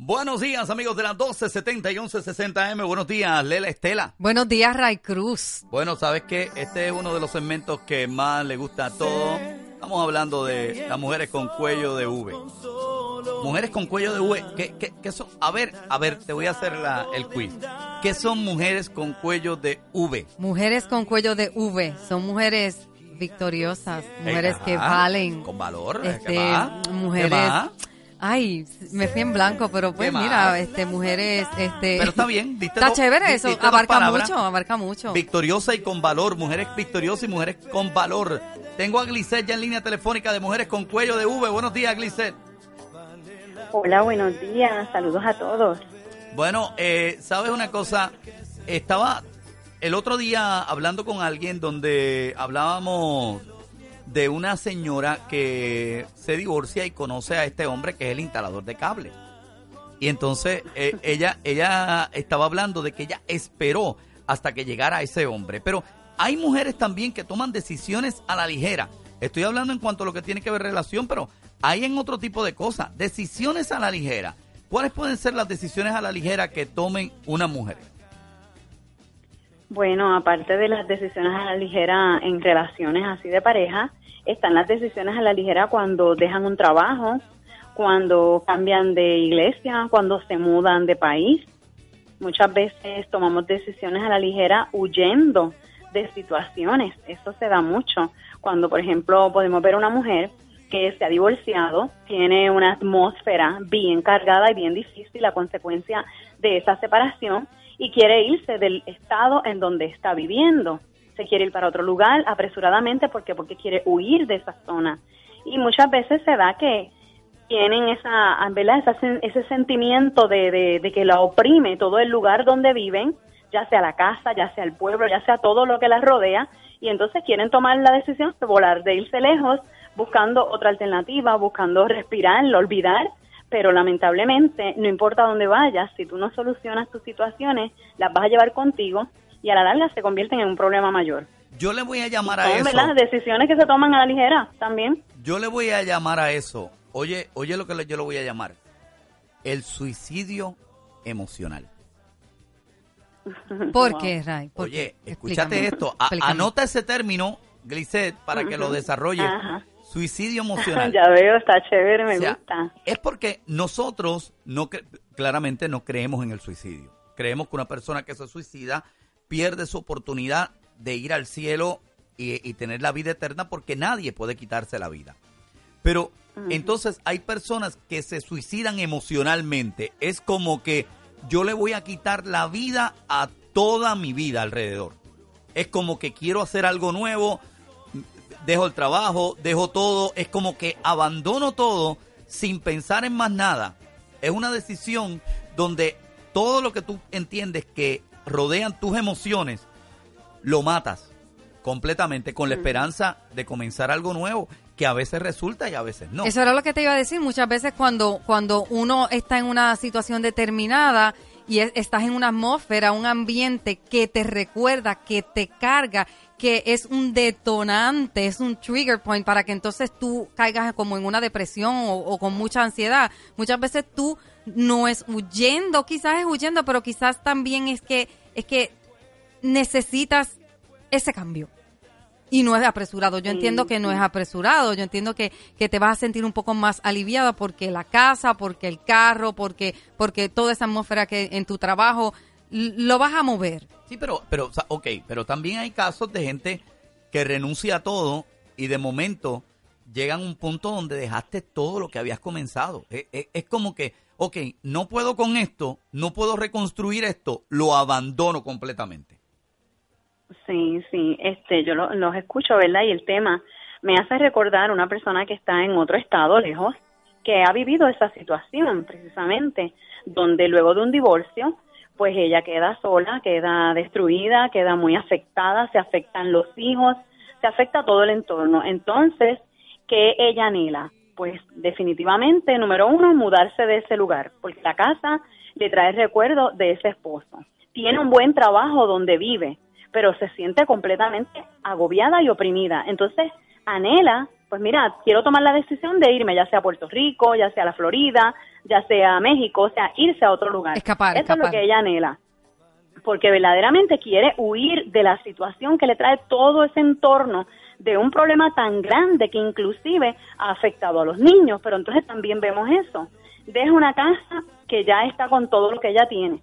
Buenos días, amigos de las 1270 y 1160M. Buenos días, Lela Estela. Buenos días, Ray Cruz. Bueno, ¿sabes qué? Este es uno de los segmentos que más le gusta a todos. Estamos hablando de las mujeres con cuello de V. Mujeres con cuello de V, ¿qué, qué, qué son? A ver, a ver, te voy a hacer la, el quiz. ¿Qué son mujeres con cuello de V? Mujeres con cuello de V son mujeres victoriosas, mujeres que valen. Con valor. Este, ¿Qué más? ¿Qué mujeres. Ay, me fui en blanco, pero pues mira, este, mujeres, este. Pero está bien, diste Está dos- chévere eso, diste abarca mucho, abarca mucho. Victoriosa y con valor, mujeres victoriosas y mujeres con valor. Tengo a Glisset ya en línea telefónica de mujeres con cuello de V. Buenos días, Glisset. Hola, buenos días. Saludos a todos. Bueno, eh, ¿sabes una cosa? Estaba el otro día hablando con alguien donde hablábamos de una señora que se divorcia y conoce a este hombre que es el instalador de cable. Y entonces eh, ella, ella estaba hablando de que ella esperó hasta que llegara ese hombre. Pero hay mujeres también que toman decisiones a la ligera. Estoy hablando en cuanto a lo que tiene que ver relación, pero hay en otro tipo de cosas. Decisiones a la ligera. ¿Cuáles pueden ser las decisiones a la ligera que tomen una mujer? Bueno, aparte de las decisiones a la ligera en relaciones así de pareja, están las decisiones a la ligera cuando dejan un trabajo, cuando cambian de iglesia, cuando se mudan de país. Muchas veces tomamos decisiones a la ligera huyendo de situaciones. Eso se da mucho. Cuando, por ejemplo, podemos ver una mujer que se ha divorciado, tiene una atmósfera bien cargada y bien difícil a consecuencia de esa separación y quiere irse del estado en donde está viviendo. Se quiere ir para otro lugar apresuradamente porque porque quiere huir de esa zona. Y muchas veces se da que tienen esa, ¿verdad? Ese sentimiento de, de, de que la oprime todo el lugar donde viven, ya sea la casa, ya sea el pueblo, ya sea todo lo que las rodea, y entonces quieren tomar la decisión de volar, de irse lejos, buscando otra alternativa, buscando respirar, olvidar, pero lamentablemente, no importa dónde vayas, si tú no solucionas tus situaciones, las vas a llevar contigo y a la larga se convierten en un problema mayor. Yo le voy a llamar a Son, eso. ¿verdad? decisiones que se toman a la ligera también. Yo le voy a llamar a eso. Oye, oye lo que le- yo lo voy a llamar. El suicidio emocional. ¿Por Wow. qué, Ray? ¿Por Oye, qué? escúchate Explícame. esto. A- anota ese término, Glisset, para que lo desarrolle. Ajá. Suicidio emocional. ya veo, está chévere, me O sea, gusta. Es porque nosotros no cre- claramente no creemos en el suicidio. Creemos que una persona que se suicida pierde su oportunidad de ir al cielo y, y tener la vida eterna porque nadie puede quitarse la vida. Pero entonces hay personas que se suicidan emocionalmente. Es como que yo le voy a quitar la vida a toda mi vida alrededor. Es como que quiero hacer algo nuevo, dejo el trabajo, dejo todo, es como que abandono todo sin pensar en más nada. Es una decisión donde todo lo que tú entiendes que rodean tus emociones, lo matas completamente con la esperanza de comenzar algo nuevo, que a veces resulta y a veces no. Eso era lo que te iba a decir. Muchas veces cuando, cuando uno está en una situación determinada y es- estás en una atmósfera, un ambiente que te recuerda, que te carga, que es un detonante, es un trigger point para que entonces tú caigas como en una depresión o, o con mucha ansiedad. Muchas veces tú no es huyendo, quizás es huyendo, pero quizás también es que, es que necesitas ese cambio. Y no es apresurado. Yo entiendo que no es apresurado. Yo entiendo que, que te vas a sentir un poco más aliviada porque la casa, porque el carro, porque, porque toda esa atmósfera que en tu trabajo lo vas a mover. Sí, pero, pero, ok, pero también hay casos de gente que renuncia a todo y de momento llegan a un punto donde dejaste todo lo que habías comenzado. Es, es- es como que, ok, no puedo con esto, no puedo reconstruir esto, lo abandono completamente. Sí, sí, este, yo lo- los escucho, ¿verdad? Y el tema me hace recordar una persona que está en otro estado lejos, que ha vivido esa situación precisamente, donde luego de un divorcio, pues ella queda sola, queda destruida, queda muy afectada, se afectan los hijos, se afecta todo el entorno. Entonces, ¿qué ella anhela? Pues definitivamente, número uno, mudarse de ese lugar, porque la casa le trae recuerdo de ese esposo. Tiene un buen trabajo donde vive, pero se siente completamente agobiada y oprimida. Entonces, anhela, pues mira, quiero tomar la decisión de irme, ya sea a Puerto Rico, ya sea a la Florida, ya sea a México, o sea, irse a otro lugar. Escapar, Eso es lo que ella anhela. Porque verdaderamente quiere huir de la situación que le trae todo ese entorno de un problema tan grande que inclusive ha afectado a los niños, pero entonces también vemos eso. Deja una casa que ya está con todo lo que ella tiene.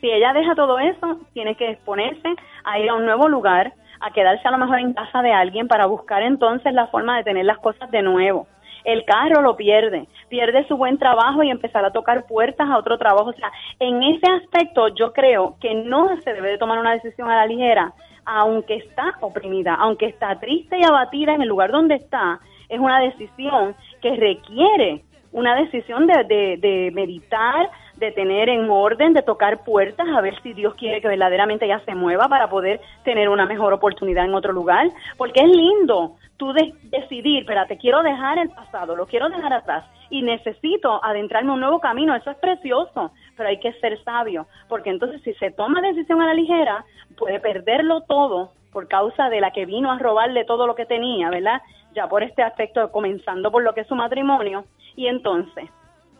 Si ella deja todo eso, tiene que exponerse a ir a un nuevo lugar, a quedarse a lo mejor en casa de alguien para buscar entonces la forma de tener las cosas de nuevo. El carro lo pierde, pierde su buen trabajo y empezar a tocar puertas a otro trabajo. O sea, en ese aspecto yo creo que no se debe de tomar una decisión a la ligera, aunque está oprimida, aunque está triste y abatida en el lugar donde está, es una decisión que requiere una decisión de, de, de meditar, de tener en orden, de tocar puertas, a ver si Dios quiere que verdaderamente ella se mueva para poder tener una mejor oportunidad en otro lugar, porque es lindo tú de decidir, te quiero dejar el pasado, lo quiero dejar atrás y necesito adentrarme en un nuevo camino, eso es precioso, pero hay que ser sabio, porque entonces si se toma decisión a la ligera, puede perderlo todo por causa de la que vino a robarle todo lo que tenía, ¿verdad? Ya por este aspecto, comenzando por lo que es su matrimonio, y entonces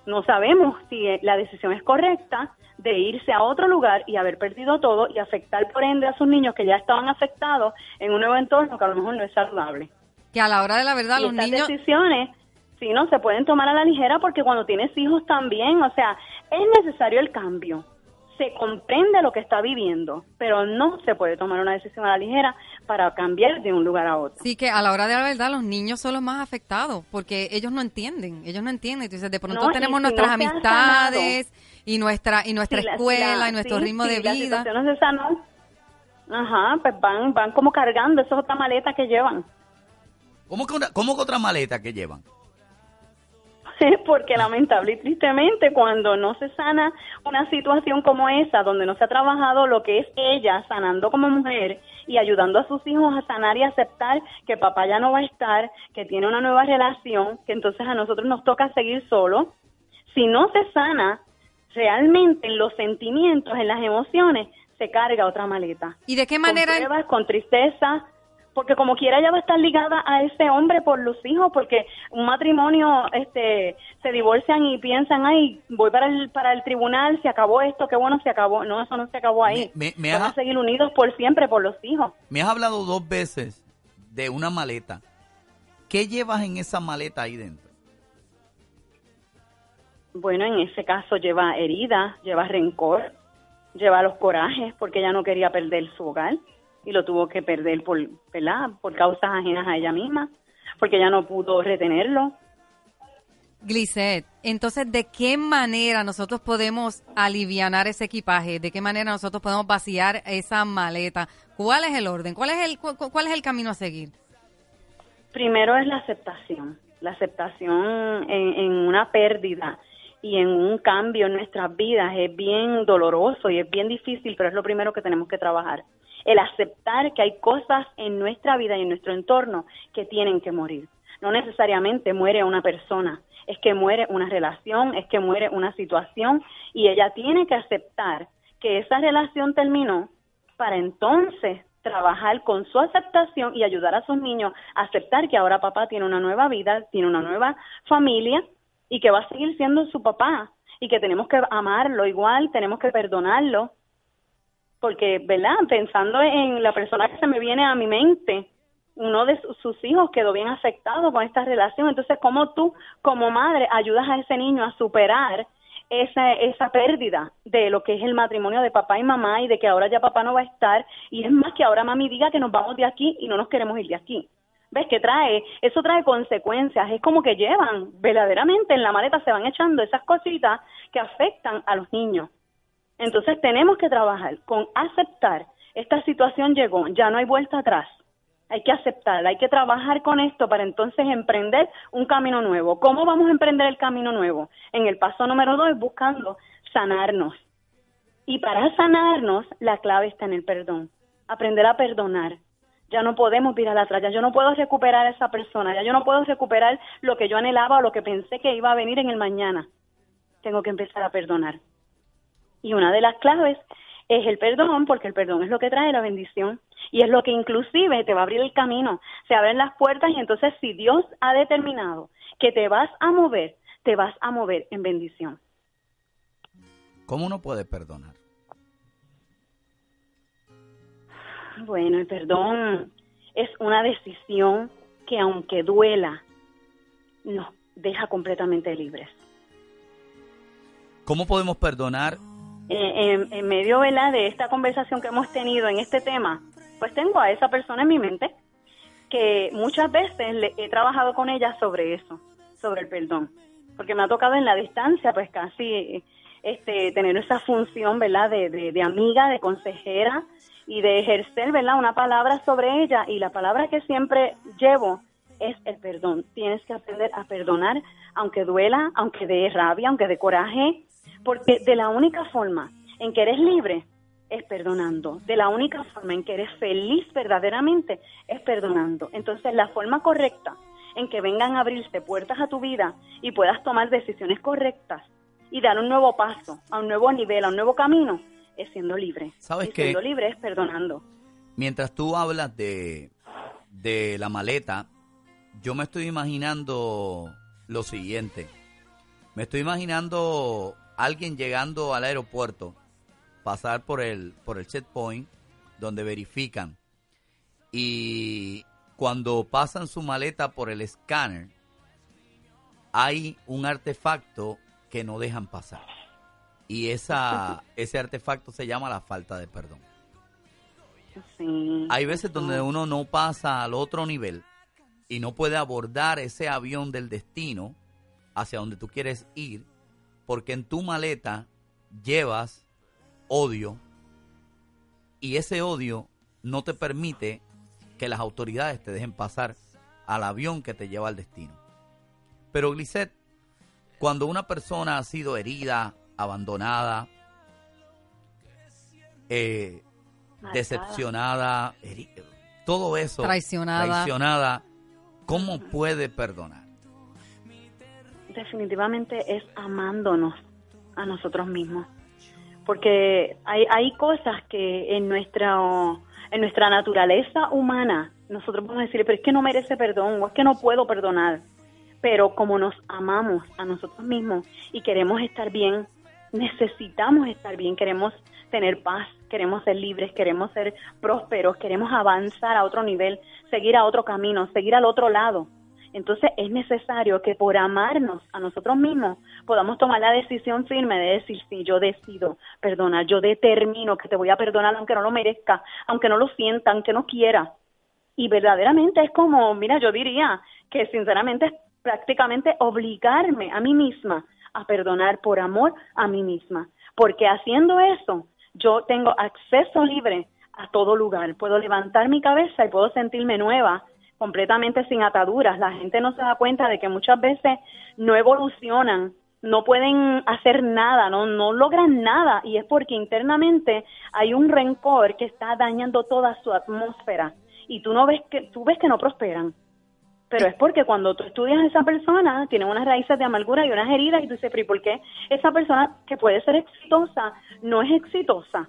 no sabemos si la decisión es correcta de irse a otro lugar y haber perdido todo y afectar por ende a sus niños que ya estaban afectados en un nuevo entorno que a lo mejor no es saludable. Que a la hora de la verdad los estas niños... decisiones sí no se pueden tomar a la ligera porque cuando tienes hijos también, o sea, es necesario el cambio se comprende lo que está viviendo, pero no se puede tomar una decisión a la ligera para cambiar de un lugar a otro. Sí, que a la hora de la verdad los niños son los más afectados porque ellos no entienden, ellos no entienden. Entonces, de pronto No, tenemos si nuestras no amistades y nuestra y nuestra escuela la- y nuestro sí, ritmo sí, de vida. se sanó. Ajá, pues van, van como cargando, eso es otra maleta que llevan. ¿Cómo que, una- cómo que otra maleta que llevan? Porque lamentable y tristemente cuando no se sana una situación como esa, donde no se ha trabajado lo que es ella sanando como mujer y ayudando a sus hijos a sanar y aceptar que papá ya no va a estar, que tiene una nueva relación, que entonces a nosotros nos toca seguir solos, si no se sana realmente en los sentimientos, en las emociones, se carga otra maleta. ¿Y de qué manera Con pruebas, con tristeza, porque como quiera ella va a estar ligada a ese hombre por los hijos, porque un matrimonio este se divorcian y piensan, ay, voy para el para el tribunal, se acabó esto, qué bueno se acabó. No, eso no se acabó ahí. Me- me- me Van a seguir unidos por siempre por los hijos. Me has hablado dos veces de una maleta. ¿Qué llevas en esa maleta ahí dentro? Bueno, en ese caso lleva heridas, lleva rencor, lleva los corajes, porque ella no quería perder su hogar y lo tuvo que perder por, ¿verdad? por causas ajenas a ella misma, porque ella no pudo retenerlo. Glisset, entonces, ¿de qué manera nosotros podemos alivianar ese equipaje? ¿De qué manera nosotros podemos vaciar esa maleta? ¿Cuál es el orden? ¿Cuál es el, cu- cu- cuál es el camino a seguir? Primero es la aceptación, la aceptación en, en una pérdida y en un cambio en nuestras vidas es bien doloroso y es bien difícil, pero es lo primero que tenemos que trabajar. El aceptar que hay cosas en nuestra vida y en nuestro entorno que tienen que morir. No necesariamente muere una persona, es que muere una relación, es que muere una situación y ella tiene que aceptar que esa relación terminó para entonces trabajar con su aceptación y ayudar a sus niños a aceptar que ahora papá tiene una nueva vida, tiene una nueva familia y que va a seguir siendo su papá y que tenemos que amarlo igual, tenemos que perdonarlo, porque, ¿verdad? Pensando en la persona que se me viene a mi mente, uno de su- sus hijos quedó bien afectado con esta relación, entonces, ¿cómo tú como madre ayudas a ese niño a superar esa, esa pérdida de lo que es el matrimonio de papá y mamá y de que ahora ya papá no va a estar y es más que ahora mami diga que nos vamos de aquí y no nos queremos ir de aquí. ¿Ves qué trae? Eso trae consecuencias. Es como que llevan verdaderamente en la maleta, se van echando esas cositas que afectan a los niños. Entonces tenemos que trabajar con aceptar esta situación llegó, ya no hay vuelta atrás. hay que aceptarla, hay que trabajar con esto para entonces emprender un camino nuevo. ¿Cómo vamos a emprender el camino nuevo? En el paso número dos, buscando sanarnos. Y para sanarnos, la clave está en el perdón. Aprender a perdonar. Ya no podemos mirar atrás, ya yo no puedo recuperar a esa persona, ya yo no puedo recuperar lo que yo anhelaba o lo que pensé que iba a venir en el mañana. Tengo que empezar a perdonar. Y una de las claves es el perdón, porque el perdón es lo que trae la bendición y es lo que inclusive te va a abrir el camino, se abren las puertas y entonces si Dios ha determinado que te vas a mover, te vas a mover en bendición. ¿Cómo uno puede perdonar? Bueno, el perdón es una decisión que aunque duela, nos deja completamente libres. ¿Cómo podemos perdonar? Eh, en, medio de esta conversación que hemos tenido en este tema, pues tengo a esa persona en mi mente que muchas veces le, he trabajado con ella sobre eso, sobre el perdón, porque me ha tocado en la distancia, pues casi este, tener esa función, ¿verdad?, de, de amiga, de consejera y de ejercer, ¿verdad?, una palabra sobre ella. Y la palabra que siempre llevo es el perdón. Tienes que aprender a perdonar, aunque duela, aunque dé rabia, aunque dé coraje, porque de la única forma en que eres libre es perdonando. De la única forma en que eres feliz verdaderamente es perdonando. Entonces, la forma correcta en que vengan a abrirse puertas a tu vida y puedas tomar decisiones correctas y dar un nuevo paso, a un nuevo nivel, a un nuevo camino, es siendo libre. ¿Sabes qué? Siendo libre es perdonando. Mientras tú hablas de, de la maleta, yo me estoy imaginando lo siguiente. Me estoy imaginando alguien llegando al aeropuerto, pasar por el, por el checkpoint donde verifican y cuando pasan su maleta por el escáner, hay un artefacto que no dejan pasar. Y esa, ese artefacto se llama la falta de perdón. Hay veces donde uno no pasa al otro nivel y no puede abordar ese avión del destino hacia donde tú quieres ir porque en tu maleta llevas odio y ese odio no te permite que las autoridades te dejen pasar al avión que te lleva al destino. Pero Glisset, cuando una persona ha sido herida, abandonada, eh, decepcionada, todo eso, traicionada. traicionada, ¿cómo puede perdonar? Definitivamente es amándonos a nosotros mismos. Porque hay, hay cosas que en nuestra, en nuestra naturaleza humana nosotros podemos decir, pero es que no merece perdón o es que no puedo perdonar. Pero como nos amamos a nosotros mismos y queremos estar bien, necesitamos estar bien, queremos tener paz, queremos ser libres, queremos ser prósperos, queremos avanzar a otro nivel, seguir a otro camino, seguir al otro lado entonces es necesario que por amarnos a nosotros mismos podamos tomar la decisión firme de decir, sí, yo decido perdonar, yo determino que te voy a perdonar aunque no lo merezca, aunque no lo sienta, aunque no quiera. Y verdaderamente es como, mira, yo diría que sinceramente es prácticamente obligarme a mí misma a perdonar por amor a mí misma, porque haciendo eso yo tengo acceso libre a todo lugar, puedo levantar mi cabeza y puedo sentirme nueva completamente sin ataduras. La gente no se da cuenta de que muchas veces no evolucionan, no pueden hacer nada, no, no logran nada y es porque internamente hay un rencor que está dañando toda su atmósfera y tú no ves que tú ves que no prosperan. Pero es porque cuando tú estudias a esa persona, tiene unas raíces de amargura y unas heridas y tú dices, pero ¿y por qué esa persona que puede ser exitosa no es exitosa?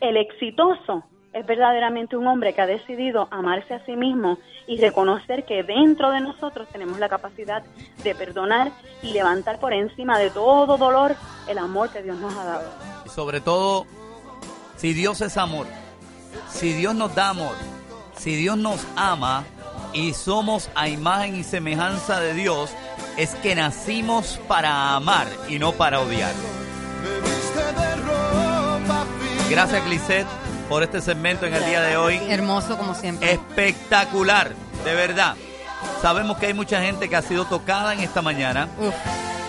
El exitoso es verdaderamente un hombre que ha decidido amarse a sí mismo y reconocer que dentro de nosotros tenemos la capacidad de perdonar y levantar por encima de todo dolor el amor que Dios nos ha dado. Y sobre todo, si Dios es amor, si Dios nos da amor, si Dios nos ama y somos a imagen y semejanza de Dios, es que nacimos para amar y no para odiar. Gracias, Glisette por este segmento en el día de hoy. Hermoso como siempre. Espectacular, de verdad. Sabemos que hay mucha gente que ha sido tocada en esta mañana.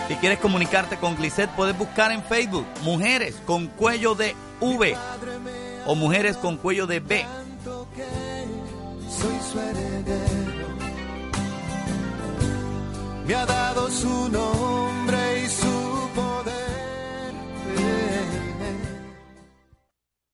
Si quieres comunicarte con Glisset, puedes buscar en Facebook Mujeres con cuello de V o Mujeres con cuello de B. Soy su heredero. Me ha dado su nombre y su